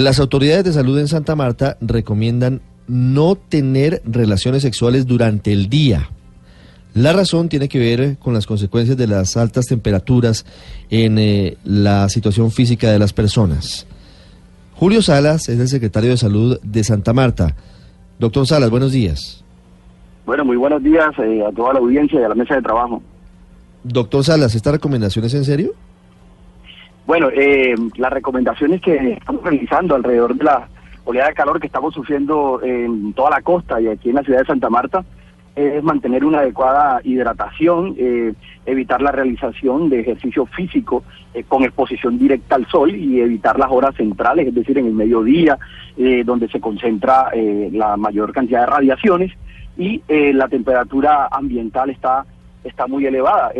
Las autoridades de salud en Santa Marta recomiendan no tener relaciones sexuales durante el día. La razón tiene que ver con las consecuencias de las altas temperaturas en eh, la situación física de las personas. Julio Salas es el secretario de Salud de Santa Marta. Doctor Salas, buenos días. Bueno, muy buenos días eh, a toda la audiencia y a la mesa de trabajo. Doctor Salas, ¿esta recomendación es en serio? Bueno, eh, las recomendaciones que estamos realizando alrededor de la oleada de calor que estamos sufriendo en toda la costa y aquí en la ciudad de Santa Marta es mantener una adecuada hidratación, eh, evitar la realización de ejercicio físico eh, con exposición directa al sol y evitar las horas centrales, es decir, en el mediodía, eh, donde se concentra la mayor cantidad de radiaciones y la temperatura ambiental está está muy elevada.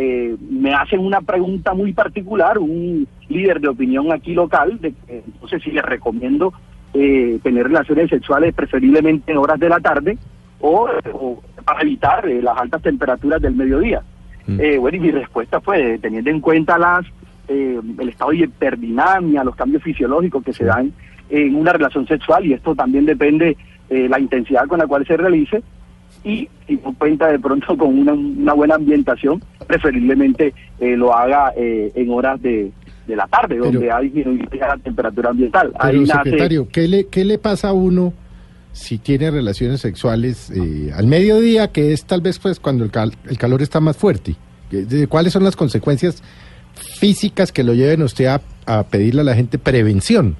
me hacen una pregunta muy particular, un líder de opinión aquí local, de que entonces sí les recomiendo tener relaciones sexuales preferiblemente en horas de la tarde o, para evitar eh, las altas temperaturas del mediodía. Mm. Eh, bueno, y mi respuesta fue, teniendo en cuenta las eh, el estado de hiperdinamia, los cambios fisiológicos que se dan en una relación sexual, y esto también depende de la intensidad con la cual se realice, y si no cuenta de pronto con una, buena ambientación, preferiblemente lo haga en horas de, la tarde, donde hay disminuido la temperatura ambiental. Ahí secretario, ¿qué, le, ¿qué le pasa a uno si tiene relaciones sexuales eh, al mediodía, que es tal vez pues cuando el, el calor está más fuerte? ¿Cuáles son las consecuencias físicas que lo lleven usted a, pedirle a la gente prevención?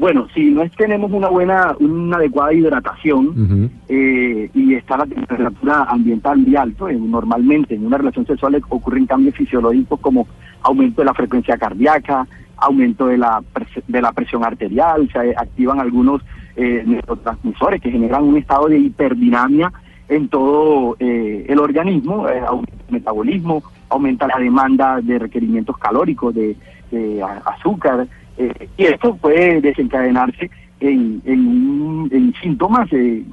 Bueno, si no es, tenemos una buena, una adecuada hidratación eh, y está la temperatura ambiental muy alto, eh, normalmente en una relación sexual ocurren cambios fisiológicos como aumento de la frecuencia cardíaca, aumento de la, de la presión arterial, se activan algunos eh, neurotransmisores que generan un estado de hiperdinamia en todo eh, el organismo, eh, aumenta el metabolismo, aumenta la demanda de requerimientos calóricos, de, azúcar, eh, y esto puede desencadenarse en, en, síntomas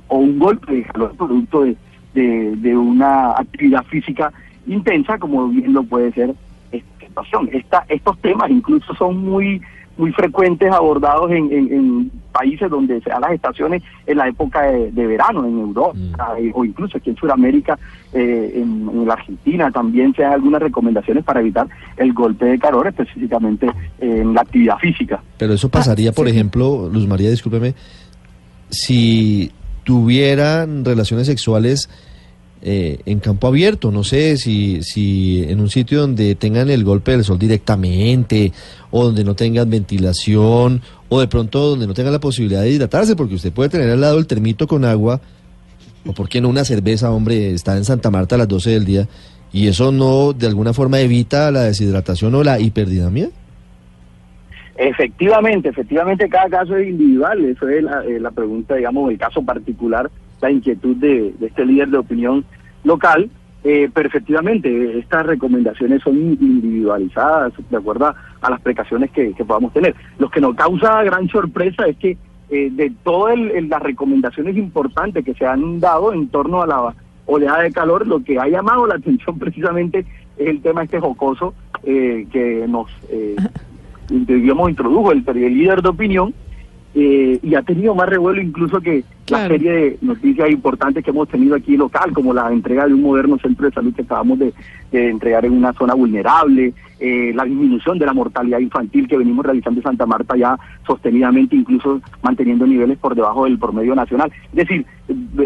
o un golpe de calor producto de, de, una actividad física intensa, como bien lo puede ser esta situación. Esta, estos temas incluso son muy muy frecuentes abordados en, en, países donde se dan las estaciones en la época de, verano, en Europa, mm. eh, o incluso aquí en Sudamérica, eh, en, la Argentina también se dan algunas recomendaciones para evitar el golpe de calor, específicamente en la actividad física. Pero eso pasaría, por ejemplo, Luz María, discúlpeme, si tuvieran relaciones sexuales eh, en campo abierto, no sé si, si en un sitio donde tengan el golpe del sol directamente o donde no tengan ventilación o de pronto donde no tengan la posibilidad de hidratarse, porque usted puede tener al lado el termito con agua o por qué no una cerveza, hombre, está en Santa Marta a las 12 del día y eso no de alguna forma evita la deshidratación o la hiperdinamia. Efectivamente, efectivamente cada caso es individual, eso es la, eh, la pregunta, digamos, el caso particular la inquietud de, este líder de opinión local, eh, pero efectivamente estas recomendaciones son individualizadas de acuerdo a, las precauciones que, podamos tener. Lo que nos causa gran sorpresa es que eh, de todas las recomendaciones importantes que se han dado en torno a la oleada de calor, lo que ha llamado la atención precisamente es el tema este jocoso eh, que nos, digamos, introdujo el, el líder de opinión, eh, y ha tenido más revuelo incluso que la serie de noticias importantes que hemos tenido aquí local, como la entrega de un moderno centro de salud que acabamos de, entregar en una zona vulnerable, eh, la disminución de la mortalidad infantil que venimos realizando en Santa Marta ya sostenidamente, incluso manteniendo niveles por debajo del promedio nacional. Es decir,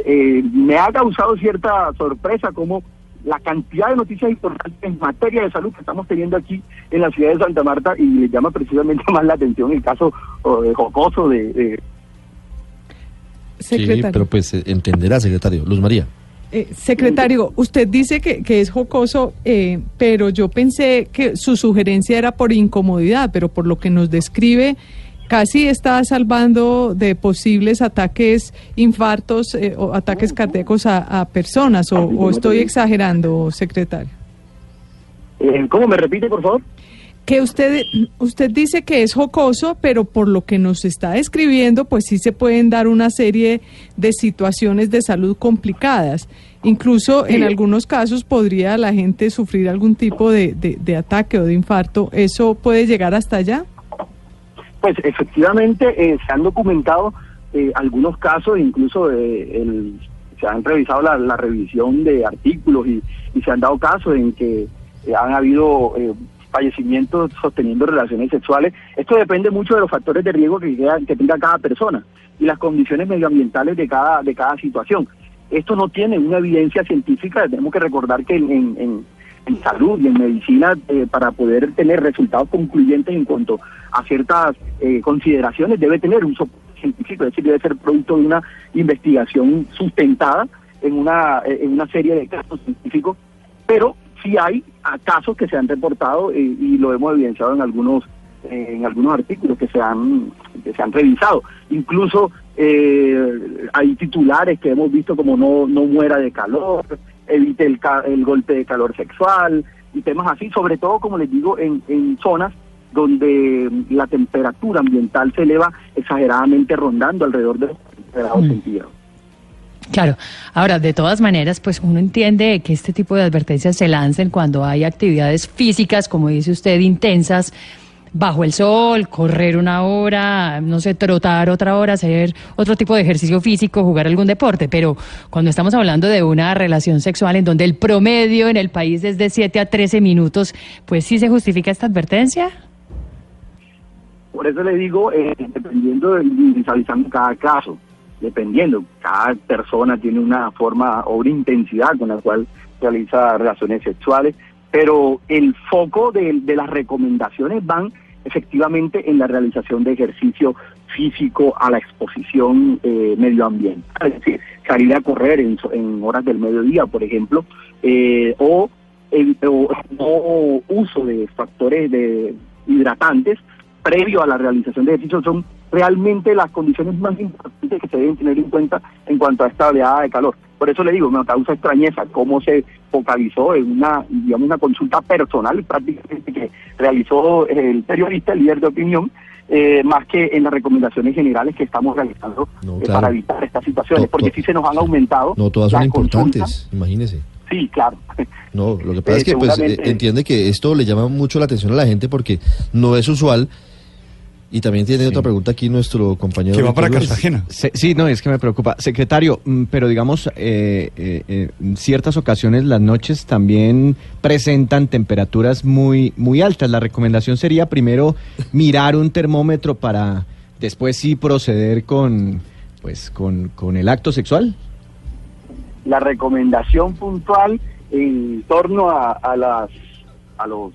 eh, me ha causado cierta sorpresa como la cantidad de noticias importantes en materia de salud que estamos teniendo aquí en la ciudad de Santa Marta y le llama precisamente más la atención el caso de jocoso de, Sí, pero pues eh, entenderá, secretario. Luz María. Eh, secretario, usted dice que, que es jocoso, eh, pero yo pensé que su sugerencia era por incomodidad, pero por lo que nos describe, casi está salvando de posibles ataques, infartos eh, o ataques cardíacos a, personas, o, estoy exagerando, secretario. ¿Cómo me repite, por favor? Que usted, usted dice que es jocoso, pero por lo que nos está describiendo, pues sí se pueden dar una serie de situaciones de salud complicadas. Incluso en algunos casos podría la gente sufrir algún tipo de, de ataque o de infarto. ¿Eso puede llegar hasta allá? Pues efectivamente eh, se han documentado eh, algunos casos, incluso eh, el, se han revisado la, la revisión de artículos y, y, se han dado casos en que eh, han habido eh, fallecimientos sosteniendo relaciones sexuales. Esto depende mucho de los factores de riesgo que, que tenga cada persona y las condiciones medioambientales de cada, de cada situación. Esto no tiene una evidencia científica, tenemos que recordar que en, en, salud y en medicina, eh, para poder tener resultados concluyentes en cuanto a ciertas eh, consideraciones, debe tener un soporte científico, es decir, debe ser producto de una investigación sustentada en una, en una serie de casos científicos, pero sí hay casos que se han reportado eh, y lo hemos evidenciado en algunos eh, en algunos artículos que se han que se han revisado incluso eh, hay titulares que hemos visto como no no muera de calor evite el, el golpe de calor sexual y temas así sobre todo como les digo en, en zonas donde la temperatura ambiental se eleva exageradamente rondando alrededor de los grados mm. centígrados Claro, ahora de todas maneras, pues uno entiende que este tipo de advertencias se lancen cuando hay actividades físicas, como dice usted, intensas, bajo el sol, correr una hora, no sé, trotar otra hora, hacer otro tipo de ejercicio físico, jugar algún deporte, pero cuando estamos hablando de una relación sexual en donde el promedio en el país es de 7 a 13 minutos, pues sí se justifica esta advertencia. Por eso le digo, eh, dependiendo de individualizando cada caso dependiendo, cada persona tiene una forma o una intensidad con la cual realiza relaciones sexuales, pero el foco de, las recomendaciones van efectivamente en la realización de ejercicio físico a la exposición eh, medioambiental, es decir, salir a correr en, horas del mediodía, por ejemplo, eh, o, el, uso de factores de hidratantes previo a la realización de ejercicio son realmente las condiciones más importantes que se deben tener en cuenta en cuanto a esta oleada de calor. Por eso le digo, me causa extrañeza cómo se focalizó en una, digamos, una consulta personal prácticamente que realizó el periodista, el líder de opinión, eh, más que en las recomendaciones generales que estamos realizando no, claro. eh, para evitar estas situaciones, no, porque no, sí se nos han aumentado. No, todas son importantes, imagínese. Sí, claro. No, lo que pasa eh, es que pues entiende que esto le llama mucho la atención a la gente porque no es usual y también tiene sí. otra pregunta aquí nuestro compañero. Que va para Cartagena. Sí, no, es que me preocupa. Secretario, mm, pero digamos, eh, eh, eh, en ciertas ocasiones las noches también presentan temperaturas muy, muy altas. La recomendación sería primero mirar un termómetro para después sí proceder con, pues, con, con el acto sexual. La recomendación puntual en torno a, a las a los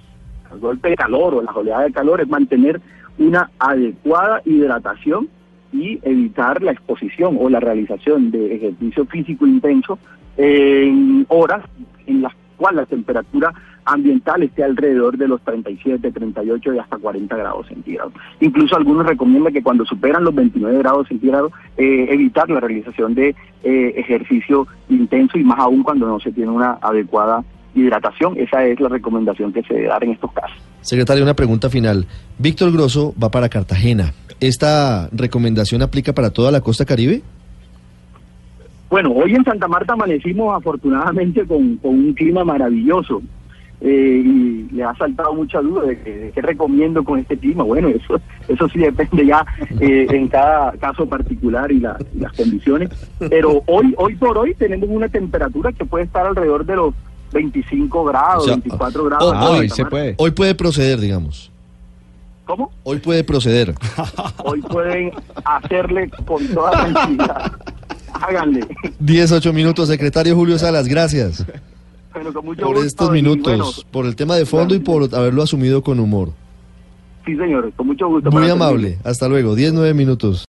al golpe de calor o las oleadas de calor es mantener una adecuada hidratación y evitar la exposición o la realización de ejercicio físico intenso en horas en las cuales la temperatura ambiental esté alrededor de los 37, 38 y hasta 40 grados centígrados. Incluso algunos recomiendan que cuando superan los 29 grados centígrados eh, evitar la realización de eh, ejercicio intenso y más aún cuando no se tiene una adecuada hidratación. Esa es la recomendación que se debe dar en estos casos. Secretario, una pregunta final. Víctor Grosso va para Cartagena. ¿Esta recomendación aplica para toda la costa caribe? Bueno, hoy en Santa Marta amanecimos afortunadamente con, con un clima maravilloso. Eh, y le ha saltado mucha duda de qué recomiendo con este clima. Bueno, eso eso sí depende ya eh, en cada caso particular y, la, y las condiciones. Pero hoy hoy por hoy tenemos una temperatura que puede estar alrededor de los 25 grados, o sea, 24 grados. Hoy, hoy se puede. Hoy puede proceder, digamos. ¿Cómo? Hoy puede proceder. Hoy pueden hacerle con toda tranquilidad. Háganle. 18 minutos, secretario Julio Salas, gracias. Bueno, con mucho por gusto estos minutos, bueno, por el tema de fondo y por haberlo asumido con humor. Sí, señor, con mucho gusto. Muy amable. Hasta luego. 19 minutos.